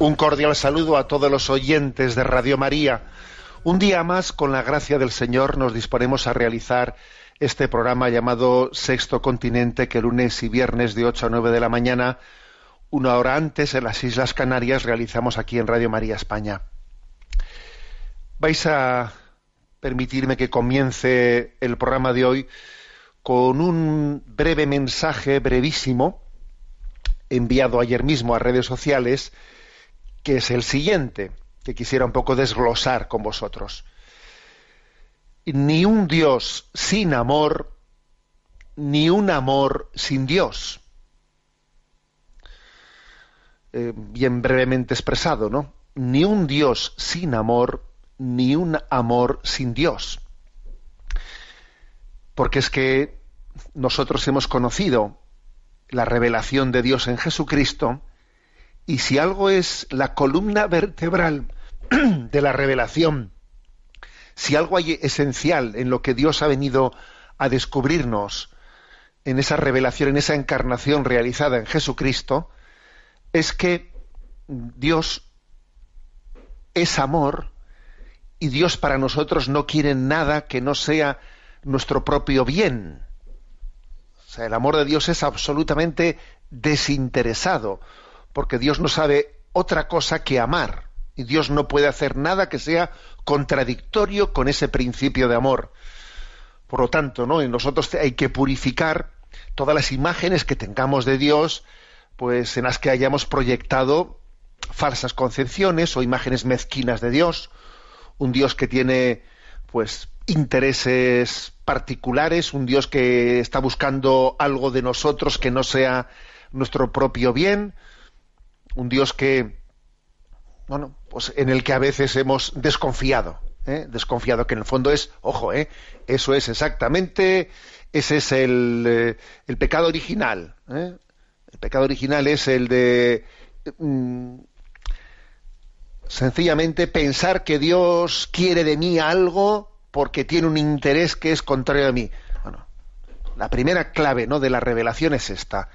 Un cordial saludo a todos los oyentes de Radio María. Un día más, con la gracia del Señor, nos disponemos a realizar este programa llamado Sexto Continente, que lunes y viernes de 8 a 9 de la mañana, una hora antes en las Islas Canarias, realizamos aquí en Radio María España. Vais a permitirme que comience el programa de hoy con un breve mensaje, brevísimo, enviado ayer mismo a redes sociales, que es el siguiente, que quisiera un poco desglosar con vosotros. Ni un Dios sin amor, ni un amor sin Dios. Eh, bien brevemente expresado, ¿no? Ni un Dios sin amor, ni un amor sin Dios. Porque es que nosotros hemos conocido la revelación de Dios en Jesucristo, y si algo es la columna vertebral de la revelación, si algo hay esencial en lo que Dios ha venido a descubrirnos en esa revelación, en esa encarnación realizada en Jesucristo, es que Dios es amor y Dios para nosotros no quiere nada que no sea nuestro propio bien. O sea, el amor de Dios es absolutamente desinteresado porque Dios no sabe otra cosa que amar. Y Dios no puede hacer nada que sea contradictorio con ese principio de amor. Por lo tanto, ¿no? En nosotros hay que purificar todas las imágenes que tengamos de Dios, pues en las que hayamos proyectado falsas concepciones o imágenes mezquinas de Dios, un Dios que tiene pues intereses particulares, un Dios que está buscando algo de nosotros que no sea nuestro propio bien, un Dios que, bueno, pues en el que a veces hemos desconfiado, ¿eh? desconfiado que en el fondo es, ojo, ¿eh? eso es exactamente, ese es el, eh, el pecado original. ¿eh? El pecado original es el de mm, sencillamente pensar que Dios quiere de mí algo porque tiene un interés que es contrario a mí. Bueno, la primera clave ¿no? de la revelación es esta.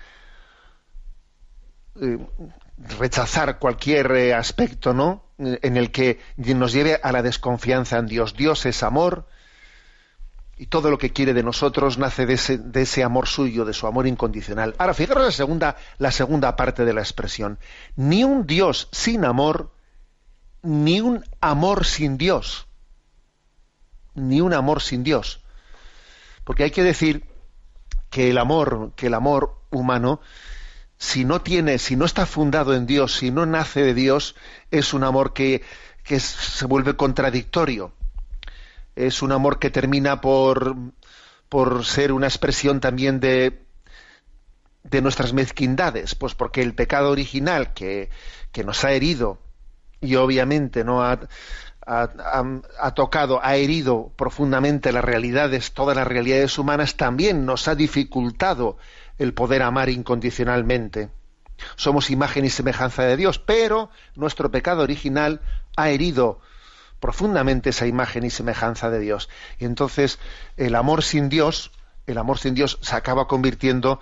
Rechazar cualquier eh, aspecto ¿no? en el que nos lleve a la desconfianza en Dios. Dios es amor y todo lo que quiere de nosotros nace de ese, de ese amor suyo, de su amor incondicional. Ahora, fijaros la segunda, la segunda parte de la expresión. Ni un Dios sin amor, ni un amor sin Dios. Ni un amor sin Dios. Porque hay que decir que el amor, que el amor humano, si no tiene, si no está fundado en Dios, si no nace de Dios, es un amor que, se vuelve contradictorio. Es un amor que termina por, por ser una expresión también de, de nuestras mezquindades, pues porque el pecado original que, nos ha herido y obviamente no ha, ha, tocado, ha herido profundamente las realidades, todas las realidades humanas, también nos ha dificultado el poder amar incondicionalmente. Somos imagen y semejanza de Dios, pero nuestro pecado original ha herido profundamente esa imagen y semejanza de Dios. Y entonces el amor sin Dios, el amor sin Dios se acaba convirtiendo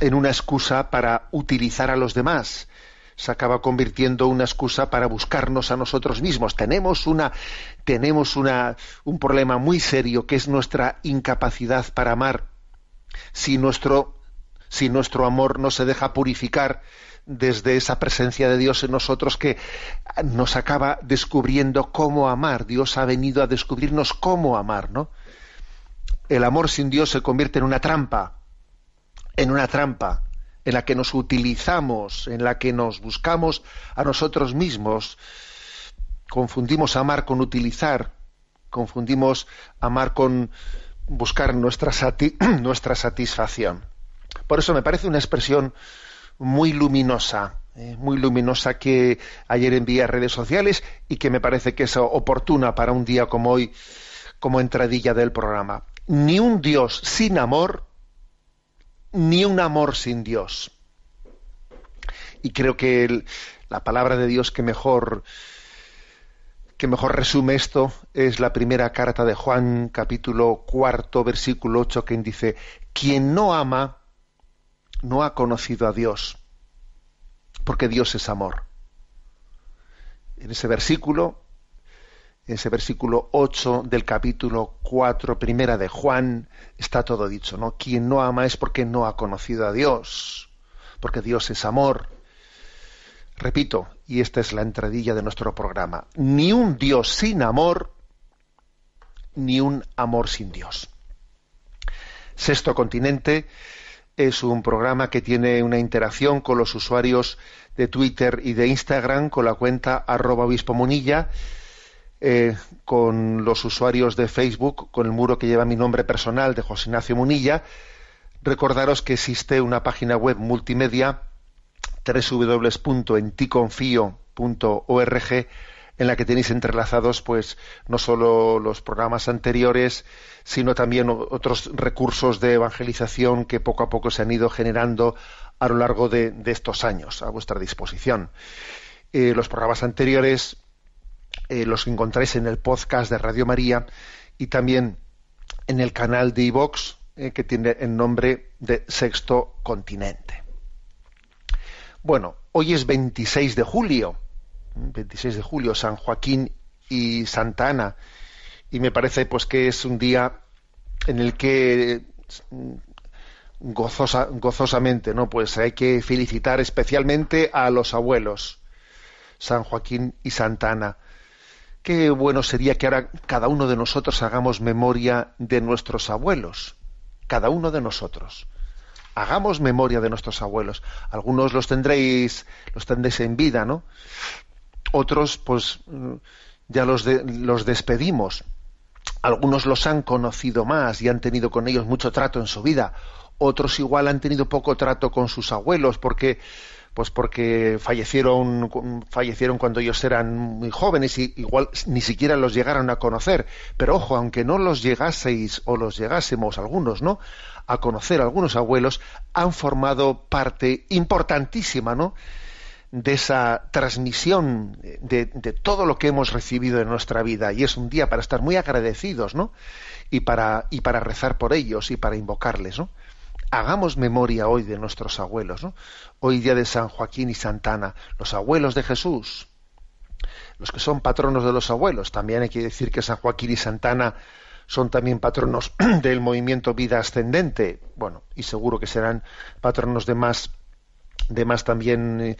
en una excusa para utilizar a los demás, se acaba convirtiendo una excusa para buscarnos a nosotros mismos. Tenemos una tenemos una un problema muy serio que es nuestra incapacidad para amar. Si nuestro si nuestro amor no se deja purificar, desde esa presencia de Dios en nosotros que nos acaba descubriendo cómo amar. Dios ha venido a descubrirnos cómo amar, ¿no? El amor sin Dios se convierte en una trampa, en una trampa en la que nos utilizamos, en la que nos buscamos a nosotros mismos. Confundimos amar con utilizar, confundimos amar con buscar nuestra, nuestra satisfacción. Por eso me parece una expresión muy luminosa, eh, muy luminosa que ayer envié a redes sociales y que me parece que es oportuna para un día como hoy, como entradilla del programa. Ni un Dios sin amor, ni un amor sin Dios. Y creo que la palabra de Dios que mejor que mejor resume esto es la primera carta de Juan, capítulo cuarto, versículo ocho, que dice, quien no ama, no ha conocido a Dios, porque Dios es amor. En ese versículo, en ese versículo 8 del capítulo 4, primera de Juan, está todo dicho, ¿no? Quien no ama es porque no ha conocido a Dios, porque Dios es amor. Repito, y esta es la entradilla de nuestro programa, ni un Dios sin amor, ni un amor sin Dios. Sexto continente es un programa que tiene una interacción con los usuarios de Twitter y de Instagram con la cuenta arroba obispo munilla, eh, con los usuarios de Facebook, con el muro que lleva mi nombre personal de José Ignacio Munilla. Recordaros que existe una página web multimedia www.enticonfio.org en la que tenéis entrelazados pues no solo los programas anteriores sino también otros recursos de evangelización que poco a poco se han ido generando a lo largo de, estos años a vuestra disposición. Eh, los programas anteriores eh, los encontráis en el podcast de Radio María y también en el canal de iVox eh, que tiene el nombre de Sexto Continente. Bueno hoy es 26 de julio 26 de julio, San Joaquín y Santa Ana. Y me parece pues que es un día en el que mm, gozosa, gozosamente, ¿no? Pues hay que felicitar especialmente a los abuelos, San Joaquín y Santa Ana. Qué bueno sería que ahora cada uno de nosotros hagamos memoria de nuestros abuelos, cada uno de nosotros. Hagamos memoria de nuestros abuelos. Algunos los tendréis, los tendréis en vida, ¿no? Otros pues ya los, los despedimos. Algunos los han conocido más y han tenido con ellos mucho trato en su vida. Otros igual han tenido poco trato con sus abuelos porque pues porque fallecieron fallecieron cuando ellos eran muy jóvenes y igual ni siquiera los llegaron a conocer pero ojo aunque no los llegaseis o los llegásemos algunos no a conocer algunos abuelos han formado parte importantísima no de esa transmisión de, todo lo que hemos recibido en nuestra vida y es un día para estar muy agradecidos ¿no? y, para, y para rezar por ellos y para invocarles. ¿no? Hagamos memoria hoy de nuestros abuelos, ¿no? hoy día de San Joaquín y Santana, los abuelos de Jesús, los que son patronos de los abuelos. También hay que decir que San Joaquín y Santana son también patronos del movimiento vida ascendente, bueno, y seguro que serán patronos de más, de más también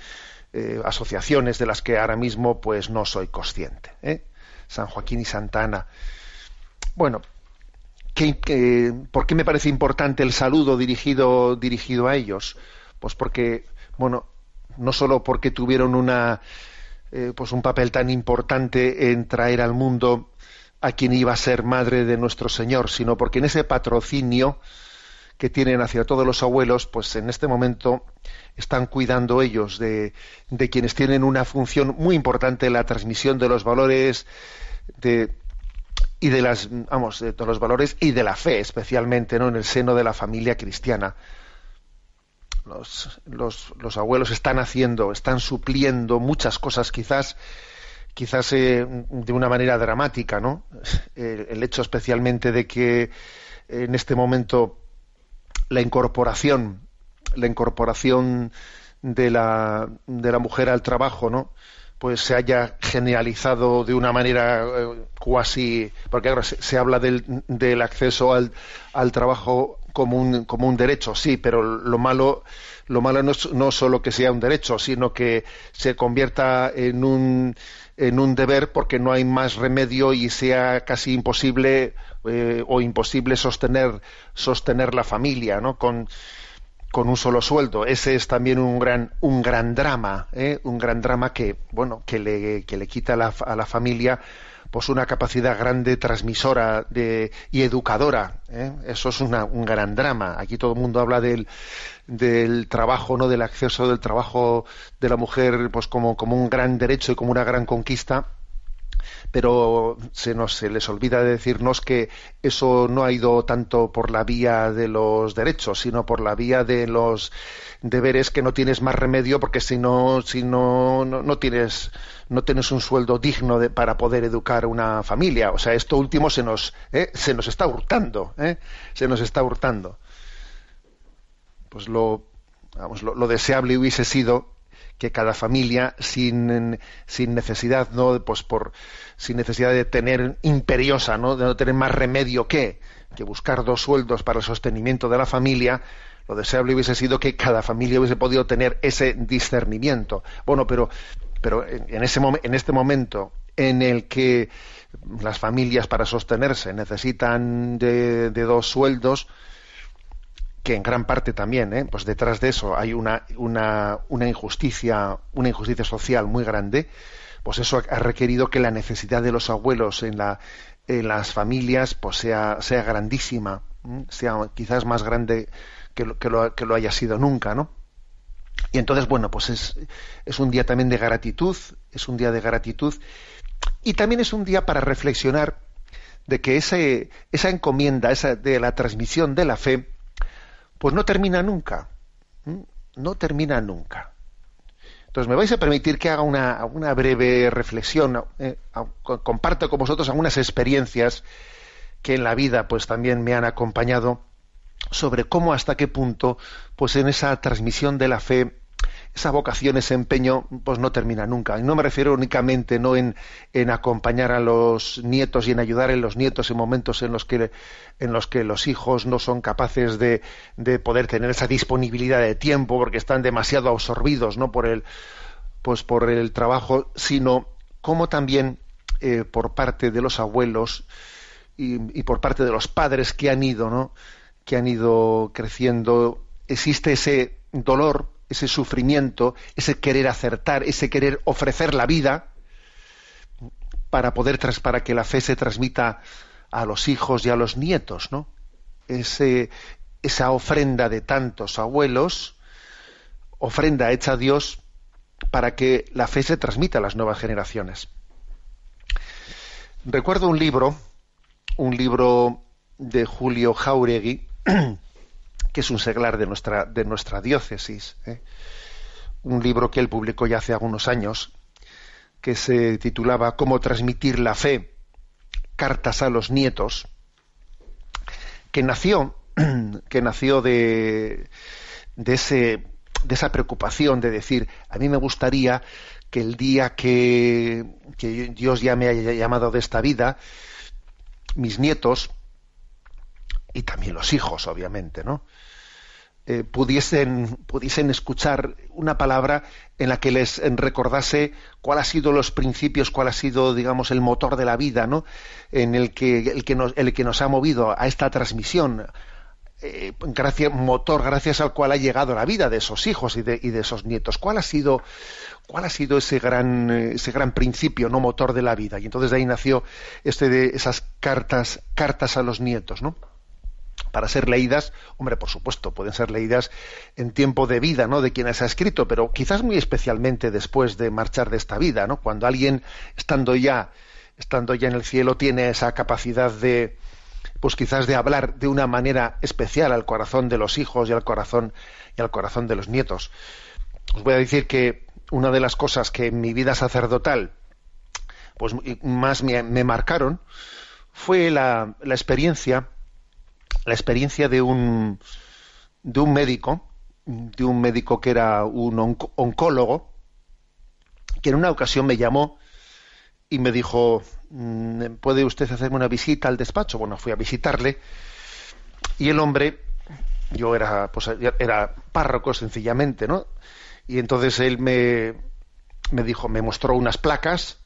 eh, asociaciones de las que ahora mismo pues no soy consciente. ¿eh? San Joaquín y Santana. Bueno, por qué me parece importante el saludo dirigido, dirigido a ellos? Pues porque, bueno, no solo porque tuvieron una, eh, pues un papel tan importante en traer al mundo a quien iba a ser madre de nuestro Señor, sino porque en ese patrocinio que tienen hacia todos los abuelos, pues en este momento están cuidando ellos de, de quienes tienen una función muy importante en la transmisión de los valores y de las vamos de los valores y de la fe especialmente no en el seno de la familia cristiana. Los, los, los abuelos están haciendo están supliendo muchas cosas quizás quizás eh, de una manera dramática no el hecho especialmente de que en este momento la incorporación la incorporación de la, de la mujer al trabajo, ¿no? pues se haya generalizado de una manera eh, cuasi, porque ahora se, habla del, del acceso al, al, trabajo como un, como un derecho, sí, pero lo malo, lo malo no es no solo que sea un derecho, sino que se convierta en un, en un deber porque no hay más remedio y sea casi imposible eh, o imposible sostener, sostener la familia, ¿no? Con, con un solo sueldo. Ese es también un gran, un gran drama, ¿eh? un gran drama que, bueno, que le, que le quita a la, a la familia pues una capacidad grande transmisora de, y educadora. ¿eh? Eso es una, un gran drama. Aquí todo el mundo habla del, del trabajo, no del acceso del trabajo de la mujer, pues como, como un gran derecho y como una gran conquista pero se nos se les olvida decirnos que eso no ha ido tanto por la vía de los derechos, sino por la vía de los deberes que no tienes más remedio porque si no si no no, tienes no tienes un sueldo digno de, para poder educar una familia. O sea, esto último se nos ¿eh? se nos está hurtando, ¿eh? se nos está hurtando. Pues lo vamos, lo deseable hubiese sido que cada familia sin, sin necesidad no pues por sin necesidad de tener imperiosa no de no tener más remedio que que buscar dos sueldos para el sostenimiento de la familia lo deseable hubiese sido que cada familia hubiese podido tener ese discernimiento. Bueno pero pero en ese en este momento en el que las familias para sostenerse necesitan de, de dos sueldos que en gran parte también, ¿eh? pues detrás de eso hay una, una, una, injusticia, una injusticia social muy grande, pues eso ha requerido que la necesidad de los abuelos en, la, en las familias pues sea, sea grandísima, sea quizás más grande que lo, que lo, que lo haya sido nunca, ¿no? Y entonces, bueno, pues es, es un día también de gratitud, es un día de gratitud, y también es un día para reflexionar de que ese, esa encomienda, esa de la transmisión de la fe, pues no termina nunca. No termina nunca. Entonces, me vais a permitir que haga una, una breve reflexión, eh, comparto con vosotros algunas experiencias que en la vida pues también me han acompañado sobre cómo hasta qué punto pues en esa transmisión de la fe esa vocación, ese empeño, pues no termina nunca. Y no me refiero únicamente no en, en, acompañar a los nietos y en ayudar a los nietos en momentos en los que, en los, que los hijos no son capaces de, de poder tener esa disponibilidad de tiempo porque están demasiado absorbidos ¿no? por, el, pues por el trabajo, sino como también eh, por parte de los abuelos y, y, por parte de los padres que han ido, ¿no? que han ido creciendo, existe ese dolor ese sufrimiento, ese querer acertar, ese querer ofrecer la vida para poder para que la fe se transmita a los hijos y a los nietos, ¿no? Esa ofrenda de tantos abuelos, ofrenda hecha a Dios para que la fe se transmita a las nuevas generaciones. Recuerdo un libro, un libro de Julio Jauregui, que es un seglar de nuestra, de nuestra diócesis. ¿eh? Un libro que él publicó ya hace algunos años, que se titulaba Cómo transmitir la fe, cartas a los nietos, que nació, que nació de, de, ese, de esa preocupación de decir, a mí me gustaría que el día que, que Dios ya me haya llamado de esta vida, mis nietos, y también los hijos, obviamente, ¿no? Eh, pudiesen, pudiesen escuchar una palabra en la que les recordase cuál ha sido los principios, cuál ha sido, digamos, el motor de la vida, ¿no? En el que, el que, nos, el que nos ha movido a esta transmisión, eh, motor gracias al cual ha llegado la vida de esos hijos y de, y de esos nietos. ¿Cuál ha sido, cuál ha sido ese gran, ese gran principio, no motor de la vida? Y entonces de ahí nació este de esas cartas, cartas a los nietos, ¿no? Para ser leídas, hombre, por supuesto, pueden ser leídas en tiempo de vida, ¿no? De quienes ha escrito, pero quizás muy especialmente después de marchar de esta vida, ¿no? Cuando alguien estando ya, estando ya en el cielo, tiene esa capacidad de, pues quizás de hablar de una manera especial al corazón de los hijos y al corazón y al corazón de los nietos. Os voy a decir que una de las cosas que en mi vida sacerdotal, pues más me, me marcaron, fue la, la experiencia la experiencia de un, de un médico, de un médico que era un oncólogo, que en una ocasión me llamó y me dijo, mm, ¿puede usted hacerme una visita al despacho? Bueno, fui a visitarle y el hombre, yo era, pues, era párroco sencillamente, ¿no? Y entonces él me, me dijo, me mostró unas placas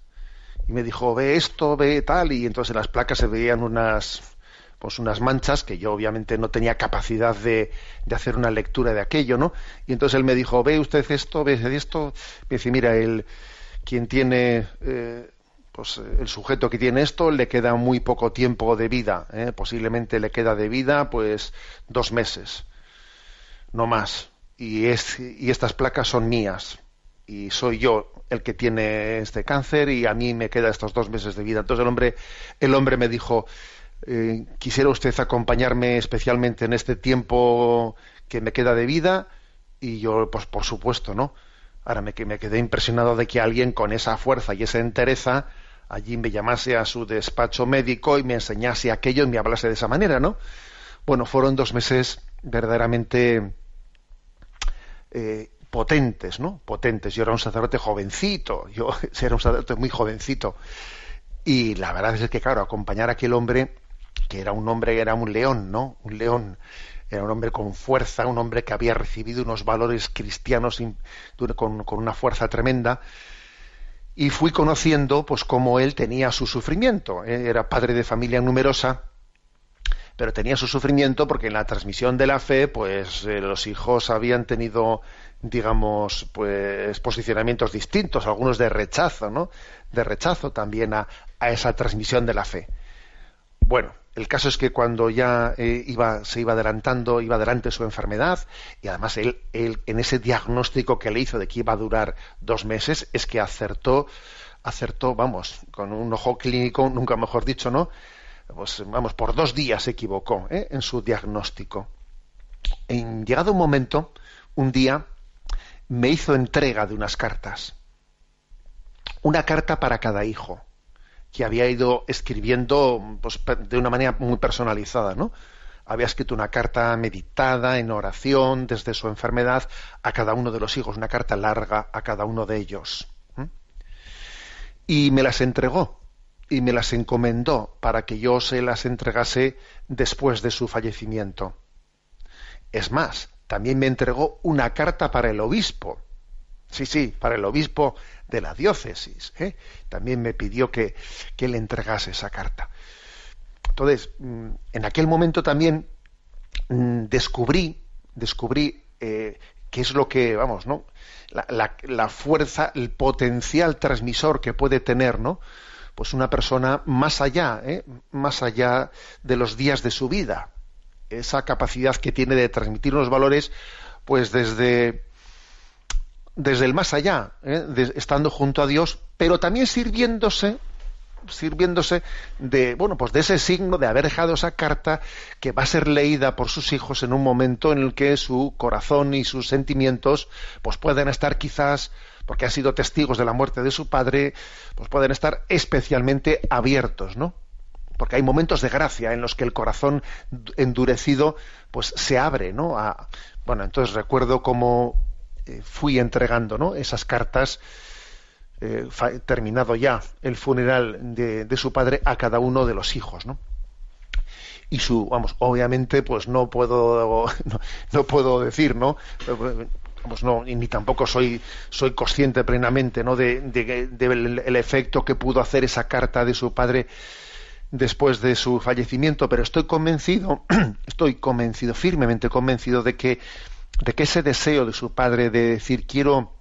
y me dijo, ve esto, ve tal, y entonces en las placas se veían unas, pues unas manchas que yo obviamente no tenía capacidad de, de hacer una lectura de aquello, ¿no? Y entonces él me dijo, ve usted esto, ve esto, me dice, mira, el, quien tiene, eh, pues el sujeto que tiene esto le queda muy poco tiempo de vida, ¿eh? posiblemente le queda de vida pues dos meses, no más. Y, es, y estas placas son mías y soy yo el que tiene este cáncer y a mí me queda estos dos meses de vida. Entonces el hombre, el hombre me dijo, eh, quisiera usted acompañarme especialmente en este tiempo que me queda de vida y yo, pues por supuesto, ¿no? Ahora me, me quedé impresionado de que alguien con esa fuerza y esa entereza allí me llamase a su despacho médico y me enseñase aquello y me hablase de esa manera, ¿no? Bueno, fueron dos meses verdaderamente eh, potentes, ¿no? Potentes. Yo era un sacerdote jovencito, yo era un sacerdote muy jovencito. Y la verdad es que, claro, acompañar a aquel hombre, que era un hombre, era un león, ¿no? Un león, era un hombre con fuerza, un hombre que había recibido unos valores cristianos con, con una fuerza tremenda. Y fui conociendo, pues, cómo él tenía su sufrimiento. Era padre de familia numerosa, pero tenía su sufrimiento porque en la transmisión de la fe, pues eh, los hijos habían tenido digamos, pues posicionamientos distintos, algunos de rechazo, ¿no? De rechazo también a, esa transmisión de la fe. Bueno, el caso es que cuando ya eh, iba, se iba adelantando, iba adelante su enfermedad, y además él, él, en ese diagnóstico que le hizo de que iba a durar dos meses, es que acertó, acertó, vamos, con un ojo clínico, nunca mejor dicho, ¿no? Pues vamos, por dos días se equivocó ¿eh? en su diagnóstico. En llegado un momento, un día, me hizo entrega de unas cartas. Una carta para cada hijo, que había ido escribiendo pues, de una manera muy personalizada, ¿no? Había escrito una carta meditada en oración desde su enfermedad a cada uno de los hijos, una carta larga a cada uno de ellos. Y me las entregó y me las encomendó para que yo se las entregase después de su fallecimiento. Es más, también me entregó una carta para el obispo. Sí, sí, para el obispo de la diócesis. ¿eh? También me pidió que, que, le entregase esa carta. Entonces, mm, en aquel momento también mm, descubrí, descubrí eh, qué es lo que, vamos, ¿no? La, la, fuerza, el potencial transmisor que puede tener, ¿no? Pues una persona más allá, ¿eh? más allá de los días de su vida esa capacidad que tiene de transmitir unos valores, pues desde, desde el más allá, ¿eh? estando junto a Dios, pero también sirviéndose sirviéndose de bueno pues de ese signo de haber dejado esa carta que va a ser leída por sus hijos en un momento en el que su corazón y sus sentimientos pues pueden estar quizás porque han sido testigos de la muerte de su padre pues pueden estar especialmente abiertos no porque hay momentos de gracia en los que el corazón endurecido pues se abre no bueno entonces recuerdo cómo eh, fui entregando esas cartas eh, terminado ya el funeral de, su padre a cada uno de los hijos y su vamos obviamente pues no puedo no, puedo decir no vamos no ni tampoco soy soy consciente plenamente no de, del efecto que pudo hacer esa carta de su padre después de su fallecimiento, pero estoy convencido, estoy convencido, firmemente convencido de que, de que ese deseo de su padre de decir quiero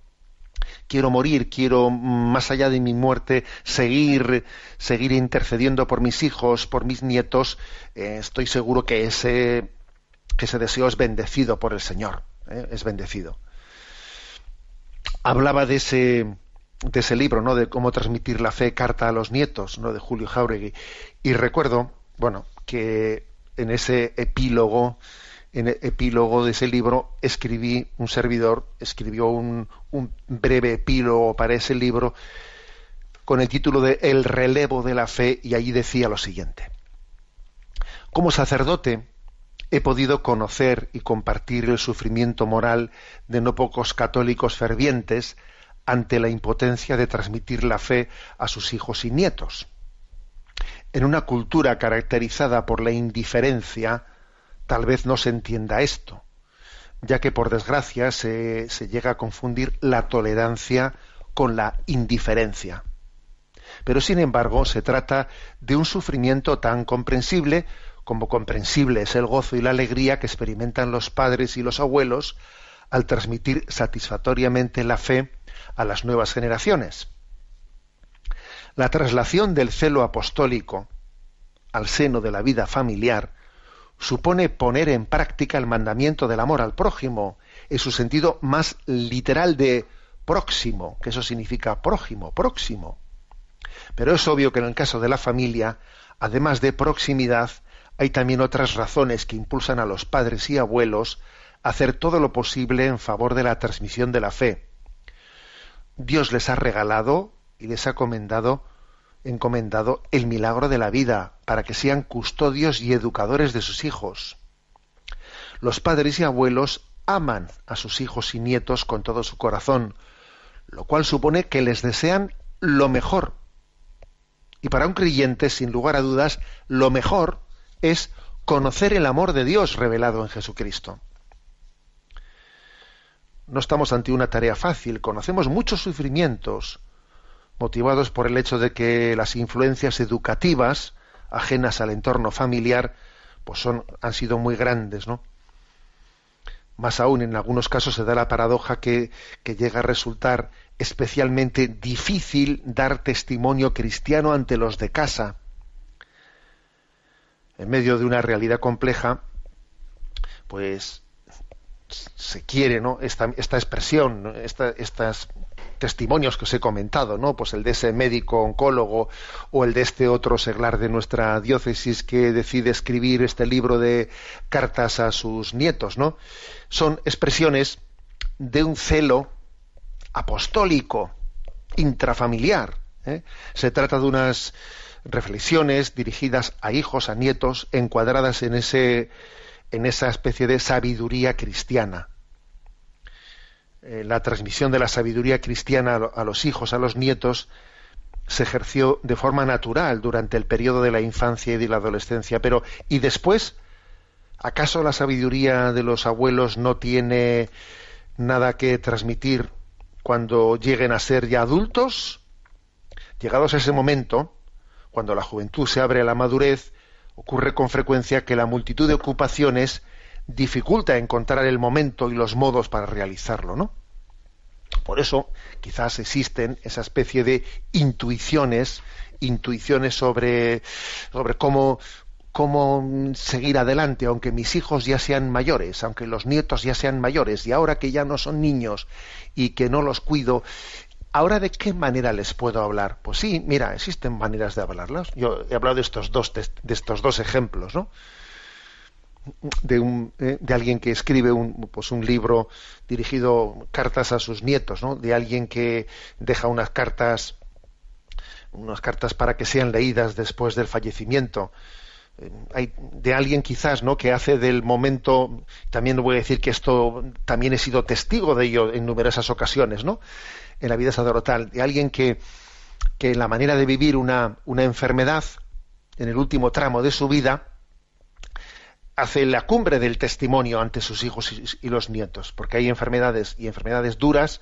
quiero morir, quiero más allá de mi muerte seguir seguir intercediendo por mis hijos, por mis nietos, eh, estoy seguro que ese que ese deseo es bendecido por el Señor, eh, es bendecido. Hablaba de ese de ese libro, ¿no? De cómo transmitir la fe, carta a los nietos, ¿no? De Julio Jauregui. Y recuerdo, bueno, que en ese epílogo, en el epílogo de ese libro, escribí, un servidor escribió un, un breve epílogo para ese libro con el título de El relevo de la fe, y allí decía lo siguiente. Como sacerdote, he podido conocer y compartir el sufrimiento moral de no pocos católicos fervientes ante la impotencia de transmitir la fe a sus hijos y nietos. En una cultura caracterizada por la indiferencia, tal vez no se entienda esto, ya que por desgracia se, llega a confundir la tolerancia con la indiferencia. Pero sin embargo se trata de un sufrimiento tan comprensible como comprensible es el gozo y la alegría que experimentan los padres y los abuelos al transmitir satisfactoriamente la fe a las nuevas generaciones. La traslación del celo apostólico al seno de la vida familiar supone poner en práctica el mandamiento del amor al prójimo en su sentido más literal de próximo, que eso significa prójimo, próximo. Pero es obvio que en el caso de la familia, además de proximidad, hay también otras razones que impulsan a los padres y abuelos a hacer todo lo posible en favor de la transmisión de la fe. Dios les ha regalado y les ha encomendado, encomendado el milagro de la vida para que sean custodios y educadores de sus hijos. Los padres y abuelos aman a sus hijos y nietos con todo su corazón, lo cual supone que les desean lo mejor. Y para un creyente, sin lugar a dudas, lo mejor es conocer el amor de Dios revelado en Jesucristo. No estamos ante una tarea fácil, conocemos muchos sufrimientos motivados por el hecho de que las influencias educativas ajenas al entorno familiar pues son han sido muy grandes, ¿no? Más aún, en algunos casos se da la paradoja que, que llega a resultar especialmente difícil dar testimonio cristiano ante los de casa en medio de una realidad compleja, pues se quiere, ¿no? Esta, esta expresión, estos testimonios que os he comentado, ¿no? Pues el de ese médico oncólogo o el de este otro seglar de nuestra diócesis que decide escribir este libro de cartas a sus nietos, ¿no? Son expresiones de un celo apostólico, intrafamiliar. ¿eh? Se trata de unas reflexiones dirigidas a hijos, a nietos, encuadradas en, ese, en esa especie de sabiduría cristiana. Eh, la transmisión de la sabiduría cristiana a los hijos, a los nietos, se ejerció de forma natural durante el periodo de la infancia y de la adolescencia, pero ¿y después? ¿Acaso la sabiduría de los abuelos no tiene nada que transmitir cuando lleguen a ser ya adultos? Llegados a ese momento, cuando la juventud se abre a la madurez, ocurre con frecuencia que la multitud de ocupaciones dificulta encontrar el momento y los modos para realizarlo, ¿no? Por eso, quizás existen esa especie de intuiciones, intuiciones sobre, sobre cómo, cómo seguir adelante, aunque mis hijos ya sean mayores, aunque los nietos ya sean mayores, y ahora que ya no son niños y que no los cuido, Ahora, ¿de qué manera les puedo hablar? Pues sí, mira, existen maneras de hablarlas. Yo he hablado de estos dos, de estos dos ejemplos, ¿no? De, un, eh, de alguien que escribe un, pues un libro dirigido cartas a sus nietos, ¿no? De alguien que deja unas cartas, unas cartas para que sean leídas después del fallecimiento. Eh, hay de alguien quizás no que hace del momento también voy a decir que esto también he sido testigo de ello en numerosas ocasiones no en la vida sacerdotal, de alguien que, que en la manera de vivir una, una enfermedad, en el último tramo de su vida, hace la cumbre del testimonio ante sus hijos y, los nietos, porque hay enfermedades y enfermedades duras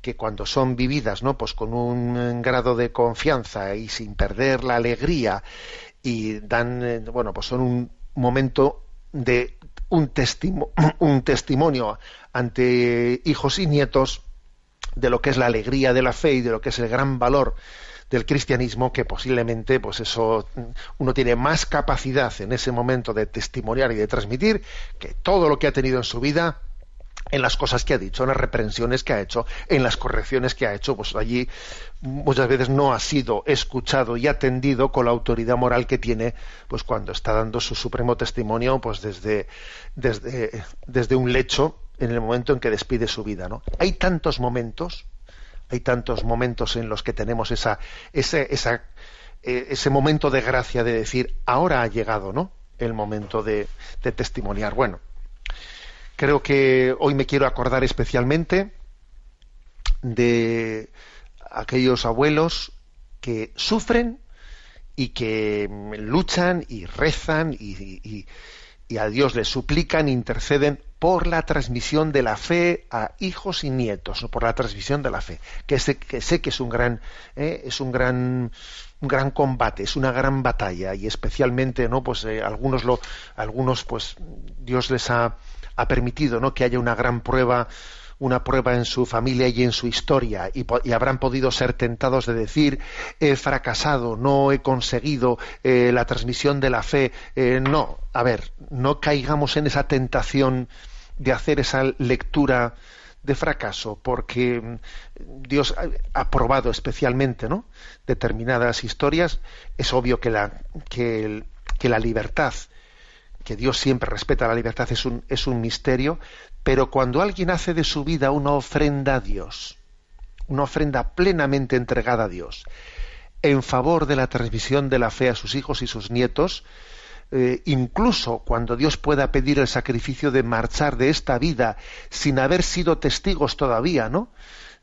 que cuando son vividas, ¿no? Pues con un grado de confianza y sin perder la alegría y dan, eh, bueno, pues son un momento de un, un testimonio ante hijos y nietos de lo que es la alegría de la fe y de lo que es el gran valor del cristianismo que posiblemente pues eso uno tiene más capacidad en ese momento de testimoniar y de transmitir que todo lo que ha tenido en su vida en las cosas que ha dicho, en las reprensiones que ha hecho, en las correcciones que ha hecho, pues allí muchas veces no ha sido escuchado y atendido con la autoridad moral que tiene, pues cuando está dando su supremo testimonio, pues desde, desde, desde un lecho en el momento en que despide su vida. ¿no? Hay tantos momentos, hay tantos momentos en los que tenemos esa, ese, esa, eh, ese momento de gracia de decir, ahora ha llegado ¿no? el momento de, de testimoniar. Bueno, creo que hoy me quiero acordar especialmente de aquellos abuelos que sufren y que luchan y rezan y, a Dios le suplican, interceden por la transmisión de la fe a hijos y nietos, por la transmisión de la fe, que sé que, sé que es un gran, eh, es un gran, un gran combate, es una gran batalla y especialmente, no, pues eh, algunos lo, algunos pues Dios les ha, ha permitido, no, que haya una gran prueba una prueba en su familia y en su historia y, habrán podido ser tentados de decir he fracasado, no he conseguido eh, la transmisión de la fe. Eh, no, a ver, no caigamos en esa tentación de hacer esa lectura de fracaso, porque mm, Dios ha- ha probado especialmente ¿no? determinadas historias. Es obvio que la, que que la libertad que Dios siempre respeta la libertad es un, es un misterio, pero cuando alguien hace de su vida una ofrenda a Dios, una ofrenda plenamente entregada a Dios, en favor de la transmisión de la fe a sus hijos y sus nietos, eh, incluso cuando Dios pueda pedir el sacrificio de marchar de esta vida sin haber sido testigos todavía, ¿no?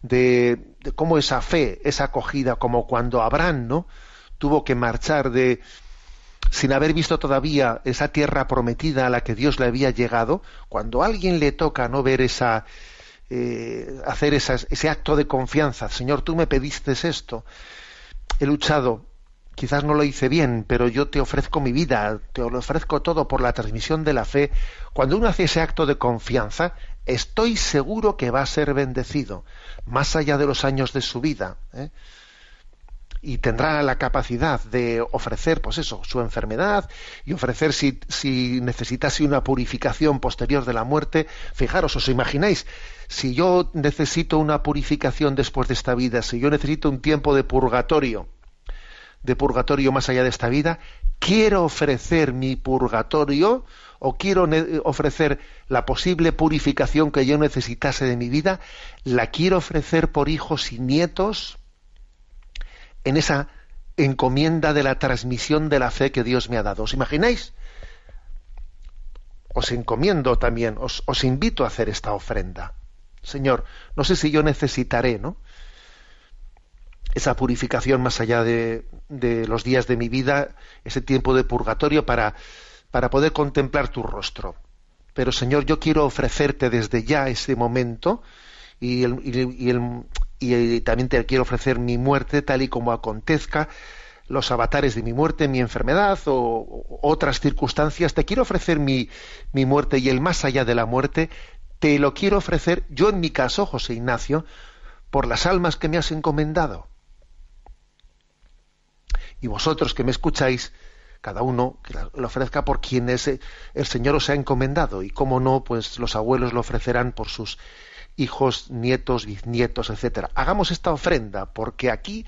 De, cómo esa fe es acogida, como cuando Abraham, ¿no? Tuvo que marchar de, sin haber visto todavía esa tierra prometida a la que Dios le había llegado, cuando a alguien le toca no ver esa, eh, hacer ese acto de confianza, Señor, tú me pediste esto, he luchado, quizás no lo hice bien, pero yo te ofrezco mi vida, te lo ofrezco todo por la transmisión de la fe. Cuando uno hace ese acto de confianza, estoy seguro que va a ser bendecido, más allá de los años de su vida. ¿eh? y tendrá la capacidad de ofrecer, pues eso, su enfermedad y ofrecer si, si necesitase una purificación posterior de la muerte. Fijaros, ¿os imagináis? Si yo necesito una purificación después de esta vida, si yo necesito un tiempo de purgatorio, de purgatorio más allá de esta vida, quiero ofrecer mi purgatorio o quiero ofrecer la posible purificación que yo necesitase de mi vida, la quiero ofrecer por hijos y nietos en esa encomienda de la transmisión de la fe que Dios me ha dado. ¿Os imagináis? Os encomiendo también, os, os invito a hacer esta ofrenda. Señor, no sé si yo necesitaré, ¿no? Esa purificación más allá de, los días de mi vida, ese tiempo de purgatorio para, para poder contemplar tu rostro. Pero Señor, yo quiero ofrecerte desde ya ese momento y, el- y- el- y también te quiero ofrecer mi muerte tal y como acontezca, los avatares de mi muerte, mi enfermedad o, o otras circunstancias. Te quiero ofrecer mi, mi muerte y el más allá de la muerte. Te lo quiero ofrecer, yo en mi caso, José Ignacio, por las almas que me has encomendado. Y vosotros que me escucháis, cada uno que lo ofrezca por quienes eh, el Señor os ha encomendado y cómo no, pues los abuelos lo ofrecerán por sus hijos, nietos, bisnietos, etcétera. Hagamos esta ofrenda porque aquí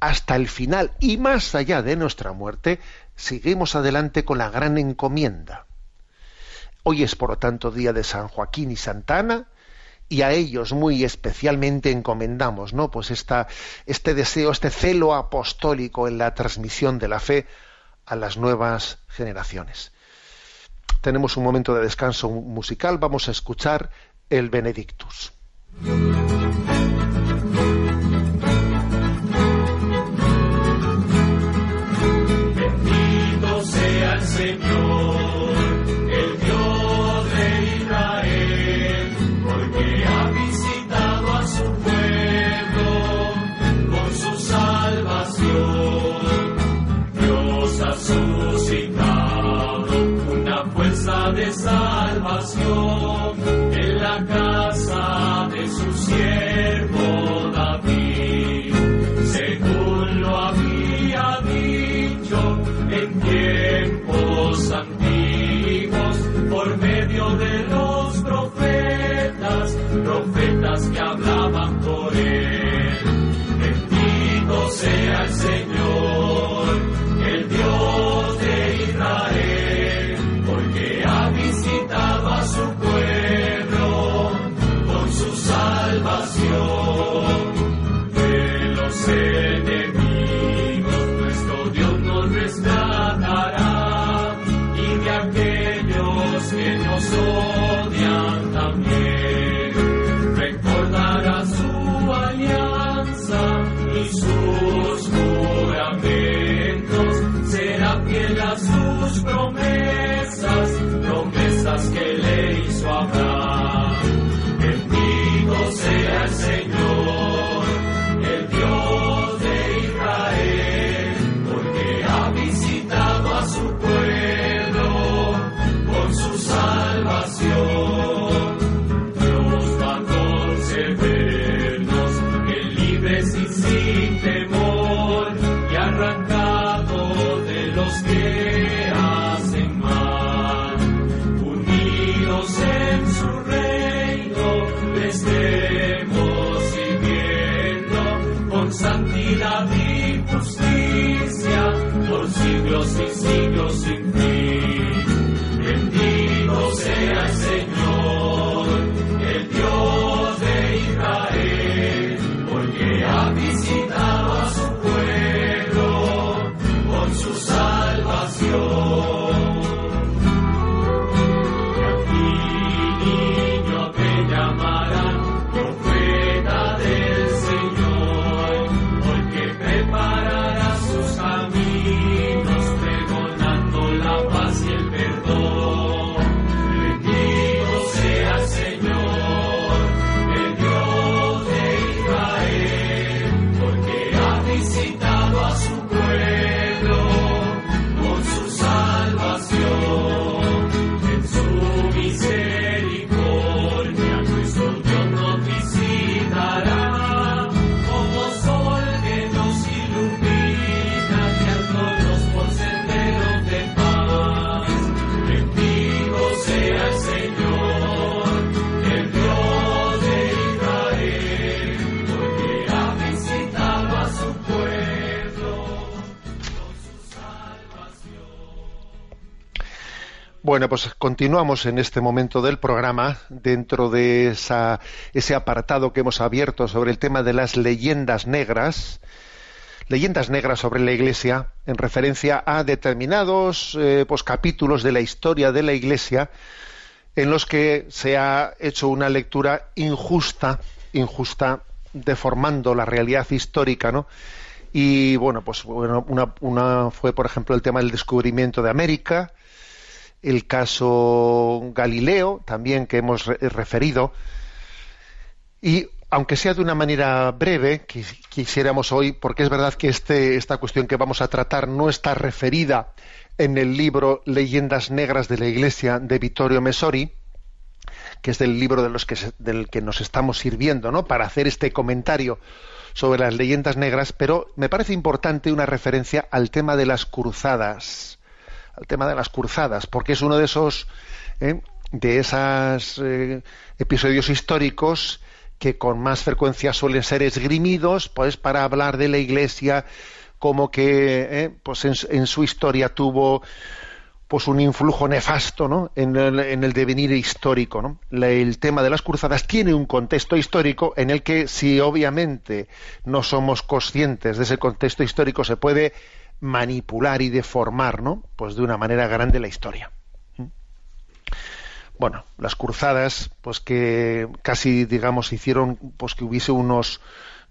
hasta el final y más allá de nuestra muerte seguimos adelante con la gran encomienda. Hoy es por lo tanto día de San Joaquín y Santa Ana y a ellos muy especialmente encomendamos, ¿no? Pues este deseo, este celo apostólico en la transmisión de la fe a las nuevas generaciones. Tenemos un momento de descanso musical, vamos a escuchar el Benedictus. Salvación. Pues continuamos en este momento del programa dentro de esa, ese apartado que hemos abierto sobre el tema de las leyendas negras, leyendas negras sobre la Iglesia, en referencia a determinados eh, pues, capítulos de la historia de la Iglesia en los que se ha hecho una lectura injusta, injusta, deformando la realidad histórica, ¿no? Y bueno, pues bueno, una fue, por ejemplo, el tema del descubrimiento de América, el caso Galileo, también que hemos re- referido, y aunque sea de una manera breve, quis- quisiéramos hoy, porque es verdad que este, esta cuestión que vamos a tratar no está referida en el libro Leyendas Negras de la Iglesia de Vittorio Messori, que es del libro de los que del que nos estamos sirviendo, ¿no? Para hacer este comentario sobre las leyendas negras, pero me parece importante una referencia al tema de las cruzadas, al tema de las cruzadas, porque es uno de esos, ¿eh? de esos episodios históricos que con más frecuencia suelen ser esgrimidos, pues para hablar de la Iglesia como que, ¿eh? pues en, su historia tuvo pues un influjo nefasto ¿no? en, el, en el devenir histórico. ¿no? El tema de las cruzadas tiene un contexto histórico en el que si obviamente no somos conscientes de ese contexto histórico se puede manipular y deformar ¿no? pues de una manera grande la historia. ¿Mm? Bueno, las cruzadas, pues que casi, digamos, hicieron pues que hubiese unos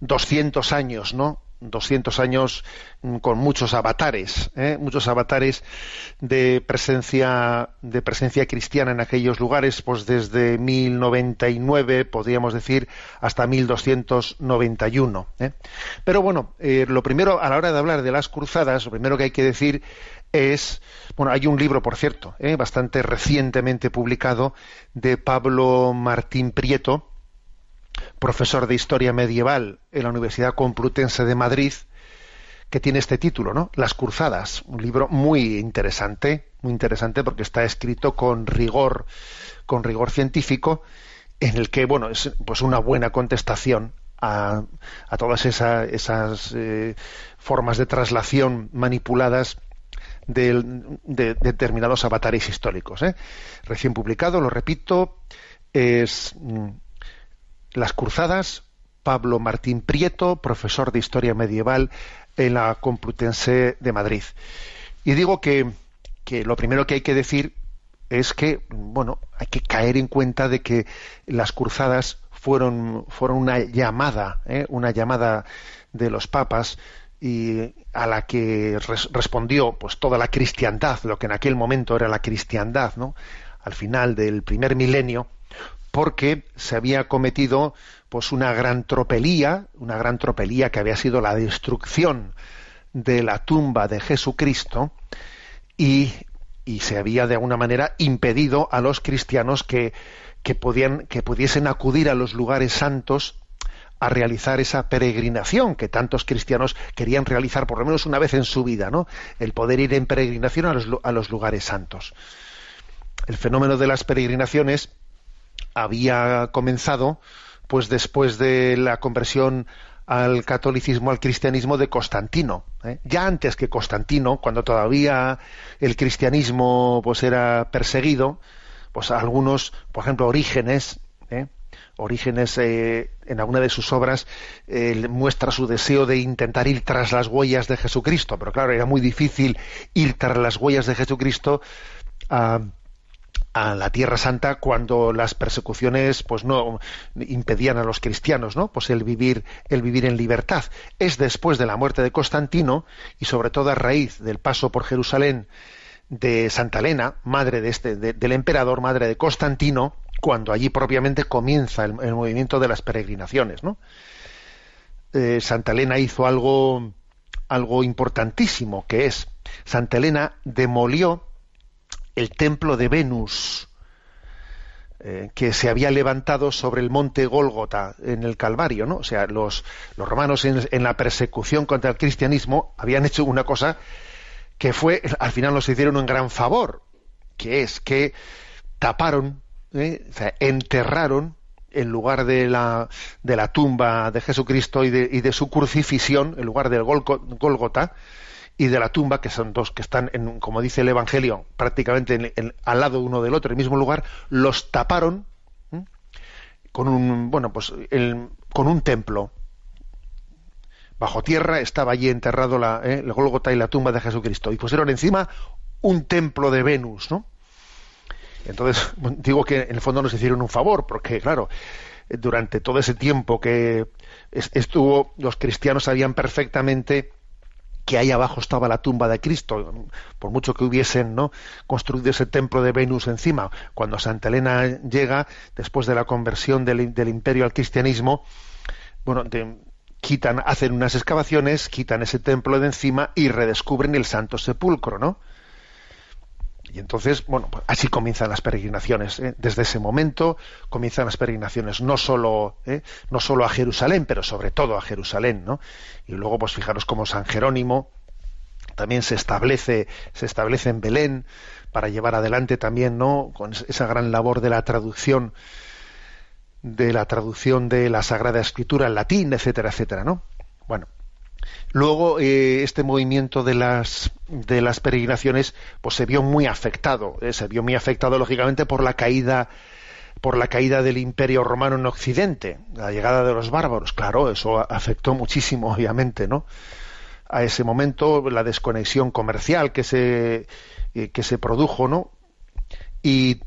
200 años, ¿no? 200 años mm, con muchos avatares, ¿eh? muchos avatares de presencia de presencia cristiana en aquellos lugares, pues desde 1099 podríamos decir hasta 1291. ¿eh? Pero bueno, eh, lo primero a la hora de hablar de las cruzadas, lo primero que hay que decir es, bueno, hay un libro, por cierto, ¿eh? bastante recientemente publicado de Pablo Martín Prieto, profesor de Historia Medieval en la Universidad Complutense de Madrid, que tiene este título, ¿no? Las Cruzadas, un libro muy interesante, muy interesante porque está escrito con rigor, con rigor científico, en el que, bueno, es pues una buena contestación a, a todas esa- esas eh, formas de traslación manipuladas del- de, determinados avatares históricos. ¿eh? Recién publicado, lo repito, es mm, Las Cruzadas, Pablo Martín Prieto, profesor de Historia Medieval en la Complutense de Madrid. Y digo que, lo primero que hay que decir es que, bueno, hay que caer en cuenta de que las cruzadas fueron, fueron una llamada, ¿eh? una llamada de los papas y a la que res- respondió pues toda la cristiandad, lo que en aquel momento era la cristiandad, ¿no? Al final del primer milenio, porque se había cometido pues una gran tropelía, una gran tropelía que había sido la destrucción de la tumba de Jesucristo y, y se había de alguna manera impedido a los cristianos que, que, podían, que pudiesen acudir a los lugares santos a realizar esa peregrinación que tantos cristianos querían realizar por lo menos una vez en su vida, ¿no? El poder ir en peregrinación a los, a los lugares santos. El fenómeno de las peregrinaciones había comenzado pues después de la conversión al catolicismo, al cristianismo de Constantino. ¿eh? Ya antes que Constantino, cuando todavía el cristianismo pues era perseguido, pues algunos, por ejemplo, Orígenes, ¿eh? Orígenes eh, en alguna de sus obras muestra su deseo de intentar ir tras las huellas de Jesucristo, pero claro, era muy difícil ir tras las huellas de Jesucristo a, a la Tierra Santa cuando las persecuciones pues no impedían a los cristianos, ¿no? Pues el vivir el vivir en libertad. Es después de la muerte de Constantino y sobre todo a raíz del paso por Jerusalén de Santa Elena, madre de este de- del emperador, madre de Constantino, cuando allí propiamente comienza el, movimiento de las peregrinaciones, ¿no? Eh, Santa Elena hizo algo algo importantísimo que es Santa Elena demolió el templo de Venus eh, que se había levantado sobre el monte Gólgota en el Calvario, ¿no? O sea, los, romanos en, en la persecución contra el cristianismo habían hecho una cosa que fue, al final nos hicieron un gran favor, que es que taparon, ¿eh? o sea, enterraron en lugar de la, de la tumba de Jesucristo y de, y de su crucifixión, en lugar del Golgo- Gólgota, y de la tumba, que son dos que están, en, como dice el Evangelio, prácticamente en- al lado uno del otro, en el mismo lugar, los taparon con un, bueno, pues con un templo. Bajo tierra estaba allí enterrado la, ¿eh? el Gólgota y la tumba de Jesucristo. Y pusieron encima un templo de Venus, ¿no? Entonces, digo que en el fondo nos hicieron un favor, porque claro, durante todo ese tiempo que es- estuvo, los cristianos sabían perfectamente que ahí abajo estaba la tumba de Cristo, por mucho que hubiesen ¿no? construido ese templo de Venus encima. Cuando Santa Elena llega, después de la conversión del, imperio al cristianismo, bueno, quitan, hacen unas excavaciones, quitan ese templo de encima y redescubren el Santo Sepulcro, ¿no? Y entonces, bueno, pues así comienzan las peregrinaciones. ¿eh? Desde ese momento comienzan las peregrinaciones, no solo, ¿eh? no solo a Jerusalén, pero sobre todo a Jerusalén, ¿no? Y luego, pues fijaros cómo San Jerónimo también se establece, se establece en Belén para llevar adelante también, ¿no? Con esa gran labor de la traducción, de la traducción de la Sagrada Escritura en latín, etcétera, etcétera, ¿no? Bueno, Luego, eh, este movimiento de las, de las peregrinaciones pues se vio muy afectado. eh, se vio muy afectado, lógicamente, por la caída por la caída del imperio romano en Occidente, la llegada de los bárbaros. Claro, eso afectó muchísimo, obviamente, ¿no? A ese momento, la desconexión comercial que se, eh, que se produjo, ¿no? Y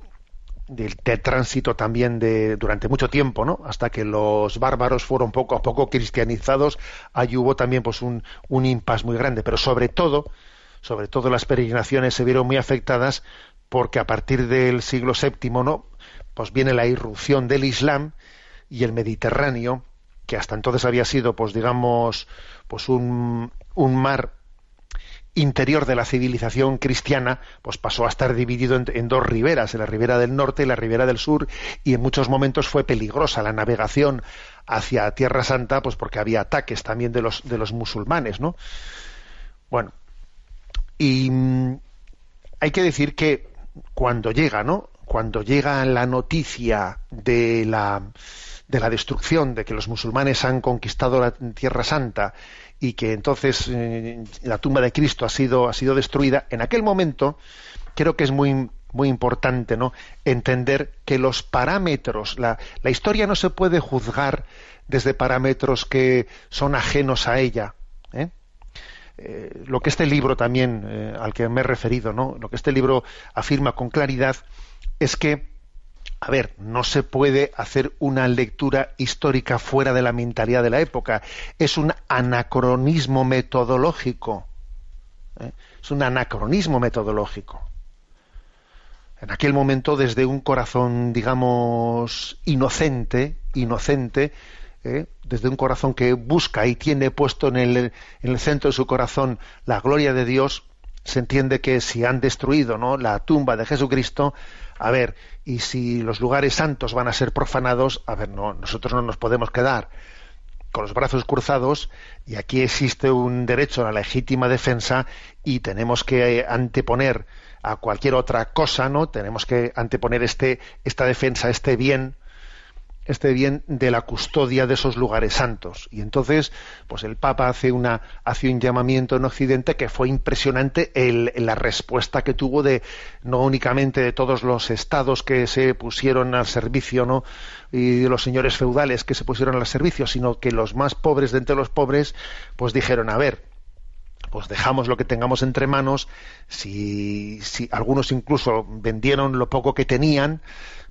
del, del tránsito también de durante mucho tiempo, ¿no? Hasta que los bárbaros fueron poco a poco cristianizados, ahí hubo también pues un, un impas muy grande, pero sobre todo, sobre todo las peregrinaciones se vieron muy afectadas porque a partir del siglo VII, ¿no? Pues viene la irrupción del Islam y el Mediterráneo, que hasta entonces había sido, pues digamos, pues un, un mar interior de la civilización cristiana, pues pasó a estar dividido en, dos riberas, en la ribera del norte y la ribera del sur, y en muchos momentos fue peligrosa la navegación hacia Tierra Santa, pues porque había ataques también de los, de los musulmanes, ¿no? Bueno, y mm, hay que decir que cuando llega, ¿no? Cuando llega la noticia de la de la destrucción, de que los musulmanes han conquistado la Tierra Santa y que entonces eh, la tumba de Cristo ha sido, ha sido destruida, en aquel momento creo que es muy, muy importante ¿no? entender que los parámetros, la, la historia no se puede juzgar desde parámetros que son ajenos a ella. ¿eh? Eh, lo que este libro también, al que me he referido, ¿no? lo que este libro afirma con claridad es que a ver, no se puede hacer una lectura histórica fuera de la mentalidad de la época. Es un anacronismo metodológico. ¿eh? Es un anacronismo metodológico. En aquel momento, desde un corazón, digamos, inocente, inocente, ¿eh? desde un corazón que busca y tiene puesto en el, en el centro de su corazón la gloria de Dios, se entiende que si han destruido ¿no? la tumba de Jesucristo, a ver, y si los lugares santos van a ser profanados, a ver, no, nosotros no nos podemos quedar con los brazos cruzados y aquí existe un derecho a la legítima defensa y tenemos que anteponer a cualquier otra cosa, ¿no? Tenemos que anteponer este esta defensa, este bien, este bien de la custodia de esos lugares santos. Y entonces, pues el Papa hace una hace un llamamiento en Occidente que fue impresionante la respuesta que tuvo de no únicamente de todos los estados que se pusieron al servicio, ¿no? y de los señores feudales que se pusieron al servicio, sino que los más pobres de entre los pobres, pues dijeron, a ver, pues dejamos lo que tengamos entre manos, si, si algunos incluso vendieron lo poco que tenían,